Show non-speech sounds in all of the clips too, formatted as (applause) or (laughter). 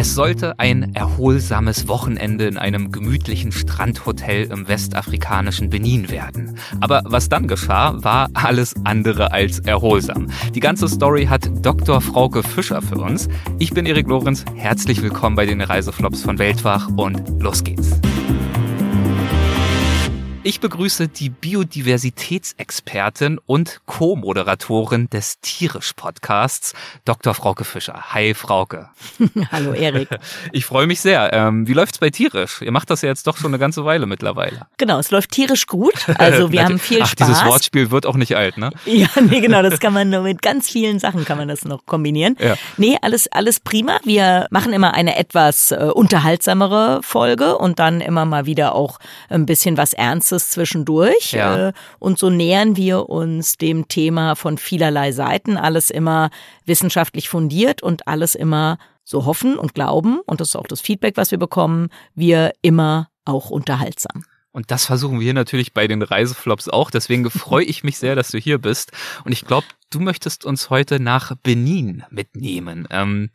Es sollte ein erholsames Wochenende in einem gemütlichen Strandhotel im westafrikanischen Benin werden. Aber was dann geschah, war alles andere als erholsam. Die ganze Story hat Dr. Frauke Fischer für uns. Ich bin Erik Lorenz, herzlich willkommen bei den Reiseflops von Weltwach und los geht's. Ich begrüße die Biodiversitätsexpertin und Co-Moderatorin des Tierisch-Podcasts, Dr. Frauke Fischer. Hi, Frauke. (laughs) Hallo, Erik. (laughs) Ich freue mich sehr. Ähm, wie läuft's bei Tierisch? Ihr macht das ja jetzt doch schon eine ganze Weile mittlerweile. Genau, es läuft tierisch gut. (laughs) Also wir haben viel Ach, Spaß. dieses Wortspiel wird auch nicht alt, ne? Ja, nee, genau, das kann man nur mit ganz vielen Sachen kann man das noch kombinieren. Ja. Nee, alles, alles prima. Wir machen immer eine etwas äh, unterhaltsamere Folge und dann immer mal wieder auch ein bisschen was Ernstes zwischendurch. Ja. Äh, und so nähern wir uns dem Thema von vielerlei Seiten. Alles immer wissenschaftlich fundiert und alles immer so hoffen und glauben. Und das ist auch das Feedback, was wir bekommen. Wir immer auch unterhaltsam. Und das versuchen wir natürlich bei den Reiseflops auch. Deswegen freue ich mich sehr, dass du hier bist. Und ich glaube, du möchtest uns heute nach Benin mitnehmen. Ähm,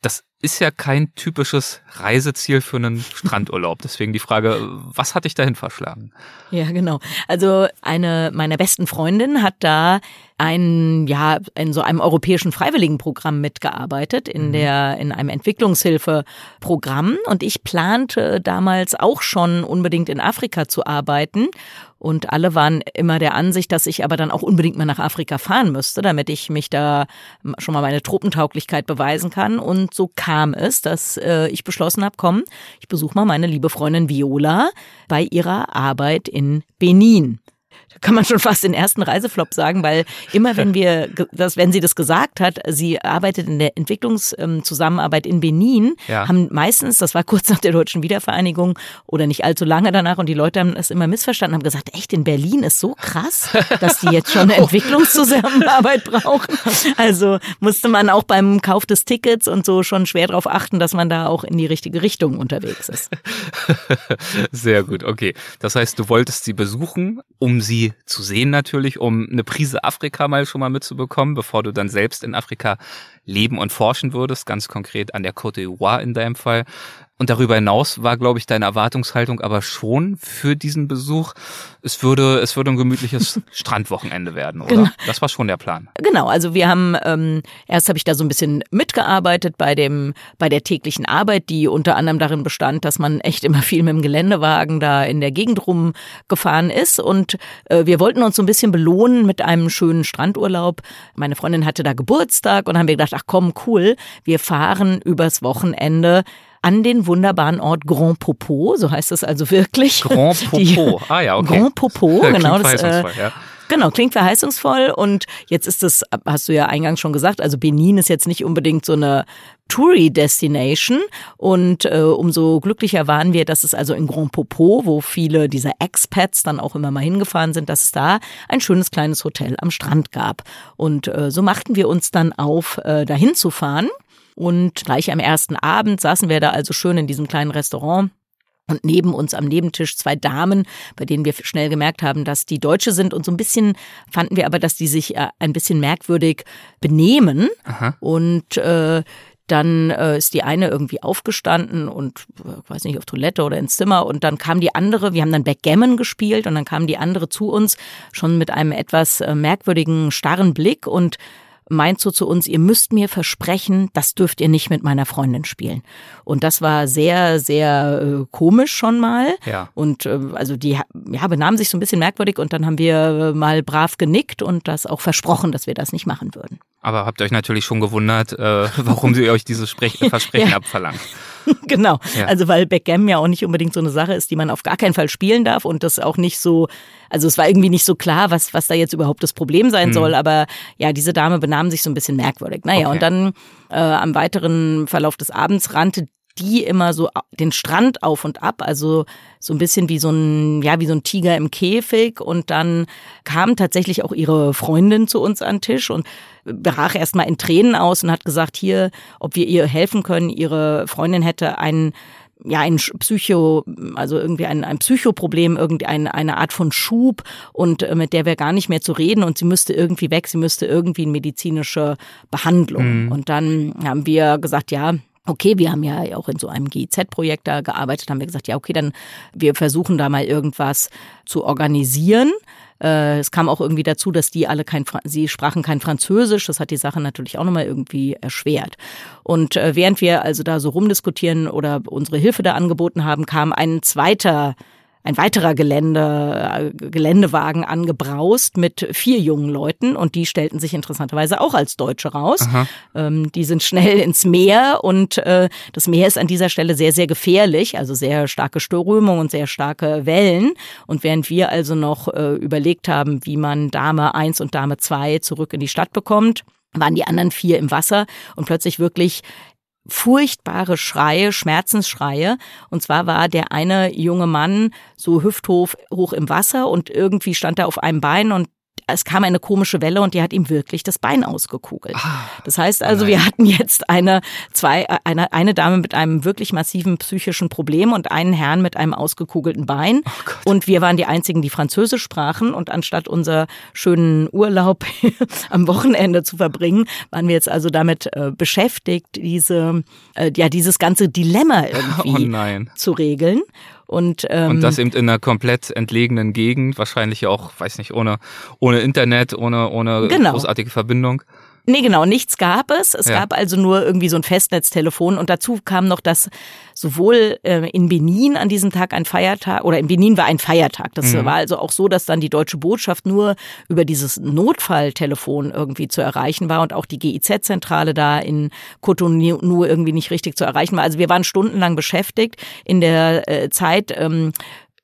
das ist ja kein typisches Reiseziel für einen Strandurlaub. Deswegen die Frage, was hat dich dahin verschlagen? Ja, genau. Also eine meiner besten Freundinnen hat da ein, ja, in so einem europäischen Freiwilligenprogramm mitgearbeitet, in der, in einem Entwicklungshilfeprogramm. Und ich plante damals auch schon unbedingt in Afrika zu arbeiten. Und alle waren immer der Ansicht, dass ich aber dann auch unbedingt mal nach Afrika fahren müsste, damit ich mich da schon mal meine Truppentauglichkeit beweisen kann. Und so kam es, dass äh, ich beschlossen habe, komm, ich besuche mal meine liebe Freundin Viola bei ihrer Arbeit in Benin. Da kann man schon fast den ersten Reiseflop sagen, weil immer wenn wir (laughs) das, wenn sie das gesagt hat, sie arbeitet in der Entwicklungszusammenarbeit in Benin, Ja. haben meistens, das war kurz nach der deutschen Wiedervereinigung oder nicht allzu lange danach, und die Leute haben es immer missverstanden, haben gesagt, echt in Berlin ist so krass, dass die jetzt schon eine (laughs) Entwicklungszusammenarbeit brauchen. Also musste man auch beim Kauf des Tickets und so schon schwer darauf achten, dass man da auch in die richtige Richtung unterwegs ist. (laughs) Sehr gut, okay. Das heißt, du wolltest sie besuchen, um sie zu sehen natürlich, um eine Prise Afrika mal schon mal mitzubekommen, bevor du dann selbst in Afrika leben und forschen würdest, ganz konkret an der Côte d'Ivoire in deinem Fall. Und darüber hinaus war, glaube ich, deine Erwartungshaltung aber schon für diesen Besuch, es würde, es würde ein gemütliches (laughs) Strandwochenende werden, oder? Genau. Das war schon der Plan. Genau, also wir haben ähm, erst habe ich da so ein bisschen mitgearbeitet bei dem bei der täglichen Arbeit, die unter anderem darin bestand, dass man echt immer viel mit dem Geländewagen da in der Gegend rumgefahren ist und äh, wir wollten uns so ein bisschen belohnen mit einem schönen Strandurlaub. Meine Freundin hatte da Geburtstag und haben wir gedacht, ach komm, cool, wir fahren übers Wochenende an den wunderbaren Ort Grand Popo, so heißt es also wirklich. Grand (laughs) Popo. Ah ja, okay. Grand Popo, Klingt genau. Das, äh, ja. Genau, klingt verheißungsvoll und jetzt ist es, hast du ja eingangs schon gesagt, also Benin ist jetzt nicht unbedingt so eine Touri-Destination und äh, umso glücklicher waren wir, dass es also in Grand Popo, wo viele dieser Expats dann auch immer mal hingefahren sind, dass es da ein schönes kleines Hotel am Strand gab. Und äh, so machten wir uns dann auf, äh, dahin zu fahren. Und gleich am ersten Abend saßen wir da also schön in diesem kleinen Restaurant und neben uns am Nebentisch zwei Damen, bei denen wir schnell gemerkt haben, dass die Deutsche sind. Und so ein bisschen fanden wir aber, dass die sich äh, ein bisschen merkwürdig benehmen. Aha. Und äh, dann äh, ist die eine irgendwie aufgestanden und äh, weiß nicht auf Toilette oder ins Zimmer und dann kam die andere, wir haben dann Backgammon gespielt und dann kam die andere zu uns schon mit einem etwas äh, merkwürdigen starren Blick und meint so zu uns, ihr müsst mir versprechen, das dürft ihr nicht mit meiner Freundin spielen. Und das war sehr, sehr äh, komisch schon mal. Ja. Und äh, also die ja, benahmen sich so ein bisschen merkwürdig und dann haben wir äh, mal brav genickt und das auch versprochen, dass wir das nicht machen würden. Aber habt ihr euch natürlich schon gewundert, äh, (laughs) warum sie euch dieses Sprech (laughs) Versprechen Ja. abverlangt. (laughs) genau. Ja. Also weil Backgammon ja auch nicht unbedingt so eine Sache ist, die man auf gar keinen Fall spielen darf und das auch nicht so, also es war irgendwie nicht so klar, was, was da jetzt überhaupt das Problem sein soll, aber ja, diese Dame benahm sich so ein bisschen merkwürdig. Naja, Okay. und dann äh, am weiteren Verlauf des Abends rannte die immer so den Strand auf und ab, also so ein bisschen wie so ein, ja, wie so ein Tiger im Käfig. Und dann kam tatsächlich auch ihre Freundin zu uns an den Tisch und brach erstmal in Tränen aus und hat gesagt, hier, ob wir ihr helfen können. Ihre Freundin hätte einen ja, ein Psycho, also irgendwie ein, ein Psychoproblem, irgendeine eine Art von Schub und äh, mit der wir gar nicht mehr zu reden und sie müsste irgendwie weg, sie müsste irgendwie in medizinische Behandlung. Und dann haben wir gesagt, ja, okay, wir haben ja auch in so einem GIZ-Projekt da gearbeitet, haben wir gesagt, ja, okay, dann wir versuchen da mal irgendwas zu organisieren. Äh, es kam auch irgendwie dazu, dass die alle kein, sie sprachen kein Französisch. Das hat die Sache natürlich auch nochmal irgendwie erschwert. Und äh, während wir also da so rumdiskutieren oder unsere Hilfe da angeboten haben, kam ein zweiter ein weiterer Gelände, äh, Geländewagen angebraust mit vier jungen Leuten und die stellten sich interessanterweise auch als Deutsche raus. Ähm, die sind schnell ins Meer und äh, das Meer ist an dieser Stelle sehr, sehr gefährlich, also sehr starke Strömung und sehr starke Wellen. Und während wir also noch äh, überlegt haben, wie man Dame 1 und Dame 2 zurück in die Stadt bekommt, waren die anderen vier im Wasser und plötzlich wirklich furchtbare Schreie, Schmerzensschreie. Und zwar war der eine junge Mann so hüfthoch hoch im Wasser und irgendwie stand er auf einem Bein und es kam eine komische Welle und die hat ihm wirklich das Bein ausgekugelt. Ah, das heißt also, Nein. wir hatten jetzt eine, zwei, eine, eine Dame mit einem wirklich massiven psychischen Problem und einen Herrn mit einem ausgekugelten Bein. Oh und wir waren die einzigen, die Französisch sprachen. Und anstatt unser schönen Urlaub (laughs) am Wochenende zu verbringen, waren wir jetzt also damit äh, beschäftigt, diese, äh, ja, dieses ganze Dilemma (laughs) irgendwie oh zu regeln. Und, ähm, und das eben in einer komplett entlegenen Gegend, wahrscheinlich auch, weiß nicht, ohne, ohne Internet, ohne, ohne genau. großartige Verbindung. Nee, genau, nichts gab es. Es ja. gab also nur irgendwie so ein Festnetztelefon und dazu kam noch, dass sowohl äh, in Benin an diesem Tag ein Feiertag oder in Benin war ein Feiertag. Das mhm. war also auch so, dass dann die deutsche Botschaft nur über dieses Notfalltelefon irgendwie zu erreichen war und auch die GIZ-Zentrale da in Cotonou irgendwie nicht richtig zu erreichen war. Also wir waren stundenlang beschäftigt in der äh, Zeit. Ähm,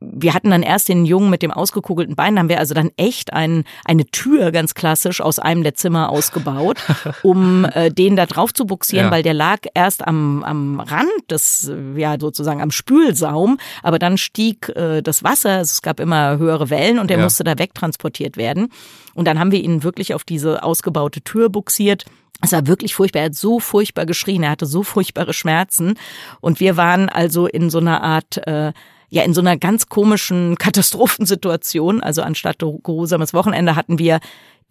wir hatten dann erst den Jungen mit dem ausgekugelten Bein, haben wir also dann echt ein, eine Tür ganz klassisch aus einem der Zimmer ausgebaut, (laughs) um äh, den da drauf zu buxieren, ja. weil der lag erst am, am Rand des, ja sozusagen am Spülsaum, aber dann stieg äh, das Wasser, also es gab immer höhere Wellen und der ja. musste da wegtransportiert werden. Und dann haben wir ihn wirklich auf diese ausgebaute Tür buxiert. Es war wirklich furchtbar. Er hat so furchtbar geschrien. Er hatte so furchtbare Schmerzen. Und wir waren also in so einer Art äh, ja in so einer ganz komischen (laughs) Katastrophensituation. Also anstatt geruhsames Wochenende hatten wir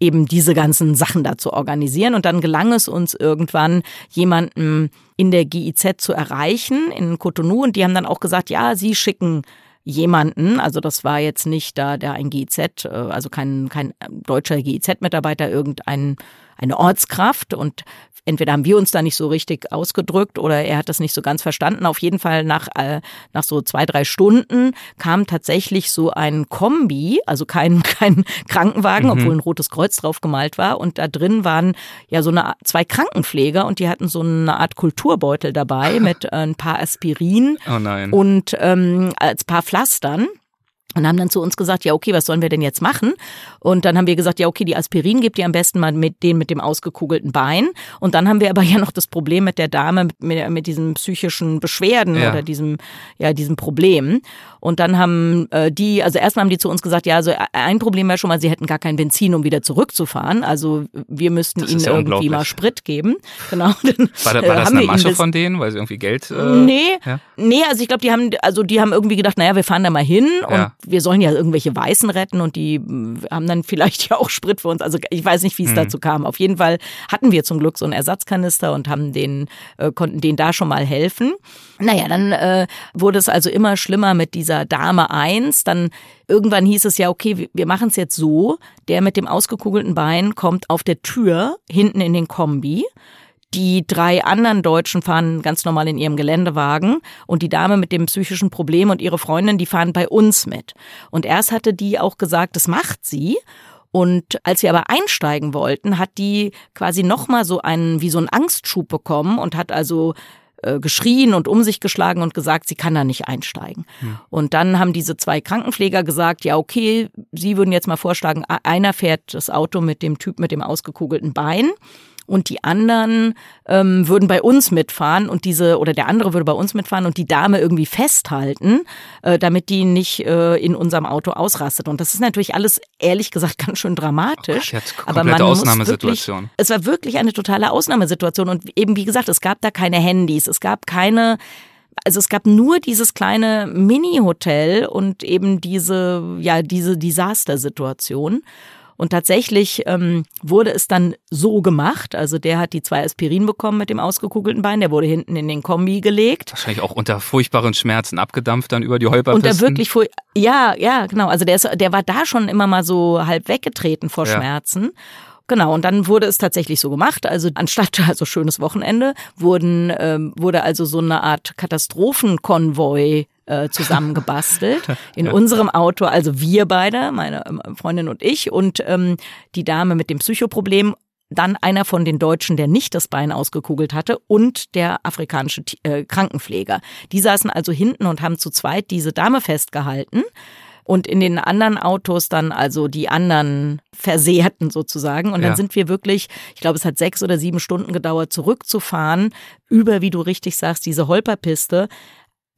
eben diese ganzen Sachen da zu organisieren. Und dann gelang es uns irgendwann, jemanden in der GIZ zu erreichen, in Cotonou. Und die haben dann auch gesagt, ja, sie schicken jemanden, also das war jetzt nicht da der ein GIZ, äh, also kein, kein deutscher GIZ-Mitarbeiter, irgendein eine Ortskraft und entweder haben wir uns da nicht so richtig ausgedrückt oder er hat das nicht so ganz verstanden. Auf jeden Fall nach, äh, nach so zwei, drei Stunden kam tatsächlich so ein Kombi, also kein, (laughs) kein Krankenwagen, mhm. obwohl ein rotes Kreuz drauf gemalt war. Und da drin waren ja so eine, zwei Krankenpfleger und die hatten so eine Art Kulturbeutel dabei (laughs) mit äh, ein paar Aspirin oh und ähm, als paar Pflastern und haben dann zu uns gesagt, ja, okay, was sollen wir denn jetzt machen? Und dann haben wir gesagt, ja, okay, die Aspirin gibt ihr am besten mal mit den mit dem ausgekugelten Bein. Und dann haben wir aber (laughs) ja noch das Problem mit der Dame mit, mit, mit diesen psychischen Beschwerden ja. oder diesem, ja, diesem Problem. Und dann haben äh, die, also erstmal haben die zu uns gesagt, ja, also ein Problem wäre schon mal, sie hätten gar kein Benzin, um wieder zurückzufahren. Also wir müssten ihnen ja irgendwie mal Sprit geben. (laughs) Genau. Dann, war, da, war das eine Masche von denen, weil sie irgendwie Geld? Äh, nee, ja? nee, also ich glaube, die haben, also die haben irgendwie gedacht, naja, wir fahren da mal hin und wir sollen ja irgendwelche Weißen retten und die haben dann vielleicht (laughs) ja auch Sprit für uns. Also ich weiß nicht, wie es mhm. dazu kam. Auf jeden Fall hatten wir zum Glück so einen Ersatzkanister und haben den, äh, konnten denen da schon mal helfen. Naja, dann äh, wurde es also immer schlimmer mit dieser Dame eins. Dann irgendwann hieß es ja, okay, wir machen es jetzt so. Der mit dem ausgekugelten Bein kommt auf der Tür hinten in den Kombi. Die drei anderen Deutschen fahren ganz normal in ihrem Geländewagen und die Dame mit dem psychischen Problem und ihre Freundin, die fahren bei uns mit. Und erst hatte die auch gesagt, das macht sie. Und als wir aber einsteigen wollten, hat die quasi nochmal so einen, wie so einen Angstschub bekommen und hat also äh, geschrien und um sich geschlagen und gesagt, sie kann da nicht einsteigen. Hm. Und dann haben diese zwei Krankenpfleger gesagt, ja, okay, sie würden jetzt mal vorschlagen, einer fährt das Auto mit dem Typ mit dem ausgekugelten Bein und die anderen ähm, würden bei uns mitfahren und diese oder der andere würde bei uns mitfahren und die Dame irgendwie festhalten, äh, damit die nicht äh, in unserem Auto ausrastet. Und das ist natürlich alles ehrlich gesagt (laughs) ganz schön dramatisch. Oh Gott, aber man Ausnahmesituation. Wirklich, es war wirklich eine totale Ausnahmesituation und eben wie gesagt, es gab da keine Handys, es gab keine also es gab nur dieses kleine Mini-Hotel und eben diese, ja, diese Desastersituation. Und tatsächlich ähm, wurde es dann so gemacht. Also der hat die zwei Aspirin bekommen mit dem ausgekugelten Bein. Der wurde hinten in den Kombi gelegt. Wahrscheinlich auch unter furchtbaren Schmerzen abgedampft dann über die Holperpisten. Unter wirklich furch ja, ja, genau. Also der ist, der war da schon immer mal so halb weggetreten vor Ja. Schmerzen. Genau, und dann wurde es tatsächlich so gemacht. Also anstatt, also schönes Wochenende, wurden, ähm, wurde also so eine Art Katastrophenkonvoi äh, zusammengebastelt. (laughs) In unserem Auto, also wir beide, meine ähm, Freundin und ich und ähm, die Dame mit dem Psychoproblem. Dann einer von den Deutschen, der nicht das Bein ausgekugelt hatte und der afrikanische äh, Krankenpfleger. Die saßen also hinten und haben zu zweit diese Dame festgehalten. Und in den anderen Autos dann also die anderen Versehrten sozusagen. Und dann Ja. sind wir wirklich, ich glaube, es hat sechs oder sieben Stunden gedauert, zurückzufahren über, wie du richtig sagst, diese Holperpiste.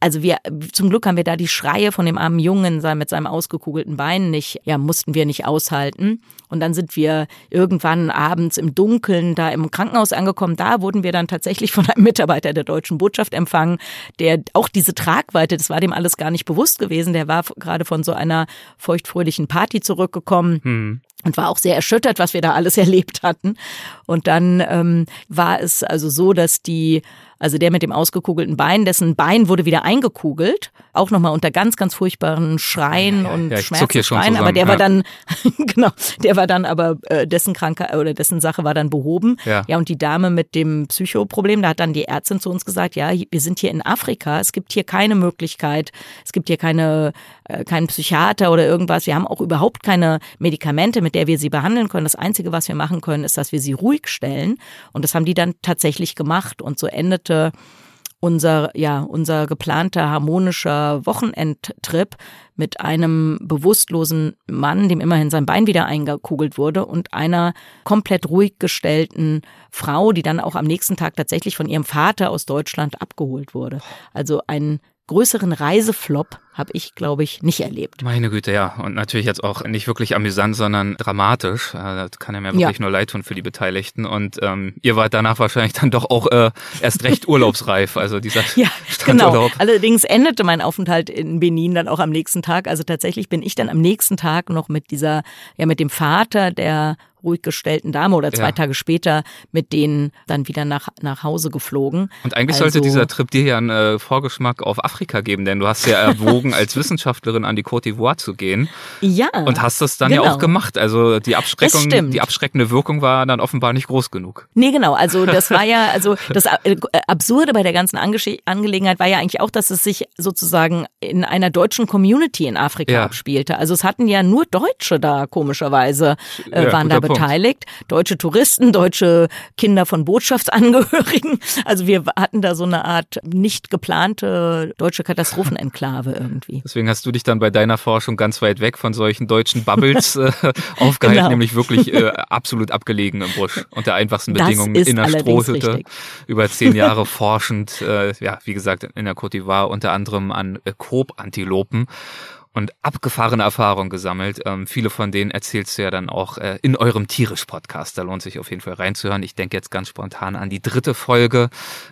Also wir, zum Glück haben wir da die Schreie von dem armen Jungen mit seinem ausgekugelten Bein nicht, ja, mussten wir nicht aushalten. Und dann sind wir irgendwann abends im Dunkeln da im Krankenhaus angekommen. Da wurden wir dann tatsächlich von einem Mitarbeiter der deutschen Botschaft empfangen, der auch diese Tragweite, das war dem alles gar nicht bewusst gewesen. Der war gerade von so einer feuchtfröhlichen Party zurückgekommen Hm. und war auch sehr erschüttert, was wir da alles (laughs) erlebt hatten. Und dann ähm, war es also so, dass die, also der mit dem ausgekugelten Bein, dessen Bein wurde wieder eingekugelt, auch nochmal unter ganz, ganz furchtbaren Schreien Ja, ja, und ja, Schmerzensschreien, aber der war dann, (laughs) genau, der war dann aber, äh, dessen Krankheit oder dessen Sache war dann behoben. Ja. ja, und die Dame mit dem Psychoproblem, da hat dann die Ärztin zu uns gesagt, ja, wir sind hier in Afrika, es gibt hier keine Möglichkeit, es gibt hier keine, äh, keinen Psychiater oder irgendwas, wir haben auch überhaupt keine Medikamente, mit der wir sie behandeln können. Das Einzige, was wir machen können, ist, dass wir sie ruhig stellen. Und das haben die dann tatsächlich gemacht. Und so endete unser, ja, unser geplanter harmonischer Wochenendtrip mit einem bewusstlosen Mann, dem immerhin sein Bein wieder eingekugelt wurde und einer komplett ruhig gestellten Frau, die dann auch am nächsten Tag tatsächlich von ihrem Vater aus Deutschland abgeholt wurde. Also einen größeren Reiseflop habe ich, glaube ich, nicht erlebt. Meine Güte, ja. Und natürlich jetzt auch nicht wirklich amüsant, sondern dramatisch. Äh, Das kann ja mir wirklich nur leid tun für die Beteiligten. Und ähm, ihr wart danach wahrscheinlich dann doch auch äh, erst recht urlaubsreif. Also dieser (laughs) Ja, genau. Allerdings endete mein Aufenthalt in Benin dann auch am nächsten Tag. Also tatsächlich bin ich dann am nächsten Tag noch mit dieser, ja, mit dem Vater der ruhig gestellten Dame oder zwei Ja. Tage später mit denen dann wieder nach, nach Hause geflogen. Und eigentlich Also- sollte dieser Trip dir ja einen äh, Vorgeschmack auf Afrika geben, denn du hast ja erwogen, als Wissenschaftlerin an die Côte d'Ivoire zu gehen Ja. und hast das dann ja genau. auch gemacht. Also die Abschreckung, die abschreckende Wirkung war dann offenbar nicht groß genug. Nee, genau. Also das war ja, also das äh, Absurde bei der ganzen Angesche Angelegenheit war ja eigentlich auch, dass es sich sozusagen in einer deutschen Community in Afrika Ja. abspielte. Also es hatten ja nur Deutsche da komischerweise äh, Ja, waren da guter Punkt. beteiligt. Deutsche Touristen, deutsche Kinder von Botschaftsangehörigen. (laughs) Also wir hatten da so eine Art nicht geplante deutsche Katastrophenenklave irgendwie. Deswegen hast du dich dann bei deiner Forschung ganz weit weg von solchen deutschen Bubbles (laughs) äh, aufgehalten, Genau. nämlich wirklich äh, absolut abgelegen im Busch unter einfachsten Das Bedingungen in einer Strohhütte. richtig. Über zehn (laughs) Jahre forschend, äh, ja, wie gesagt, in der Côte d'Ivoire unter anderem an äh, Kobantilopen und abgefahrene Erfahrungen gesammelt. Ähm, viele von denen erzählst du ja dann auch äh, in eurem Tierisch-Podcast. Da lohnt sich auf jeden Fall reinzuhören. Ich denke jetzt ganz spontan an die dritte Folge.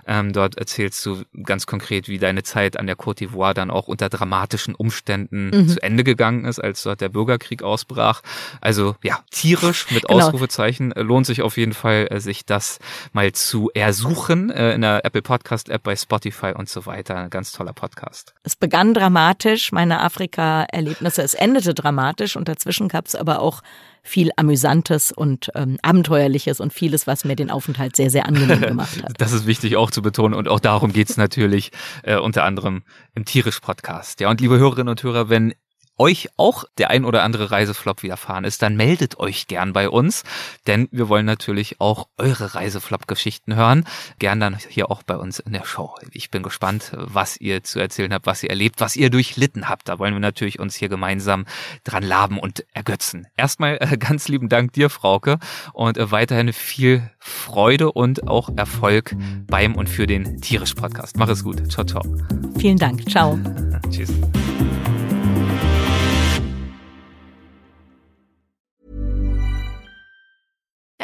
Ähm, dort erzählst du ganz konkret, wie deine Zeit an der Côte d'Ivoire dann auch unter dramatischen Umständen Mhm. zu Ende gegangen ist, als dort der Bürgerkrieg ausbrach. Also ja, tierisch mit Genau. Ausrufezeichen. Äh, lohnt sich auf jeden Fall, äh, sich das mal zu ersuchen äh, in der Apple Podcast App, bei Spotify und so weiter. Ein ganz toller Podcast. Es begann dramatisch, meine Afrika-Erlebnisse. Es endete dramatisch und dazwischen gab es aber auch viel Amüsantes und ähm, Abenteuerliches und vieles, was mir den Aufenthalt sehr, sehr angenehm gemacht hat. (laughs) Das ist wichtig auch zu betonen und auch darum geht's natürlich äh, unter anderem im Tierisch-Podcast. Ja, und liebe Hörerinnen und Hörer, wenn euch auch der ein oder andere Reiseflop widerfahren ist, dann meldet euch gern bei uns, denn wir wollen natürlich auch eure Reiseflop-Geschichten hören. Gern dann hier auch bei uns in der Show. Ich bin gespannt, was ihr zu erzählen habt, was ihr erlebt, was ihr durchlitten habt. Da wollen wir natürlich uns hier gemeinsam dran laben und ergötzen. Erstmal äh, ganz lieben Dank dir, Frauke, und äh, weiterhin viel Freude und auch Erfolg beim und für den Tierisch-Podcast. Mach es gut. Ciao, ciao. Vielen Dank. Ciao. (laughs) Tschüss.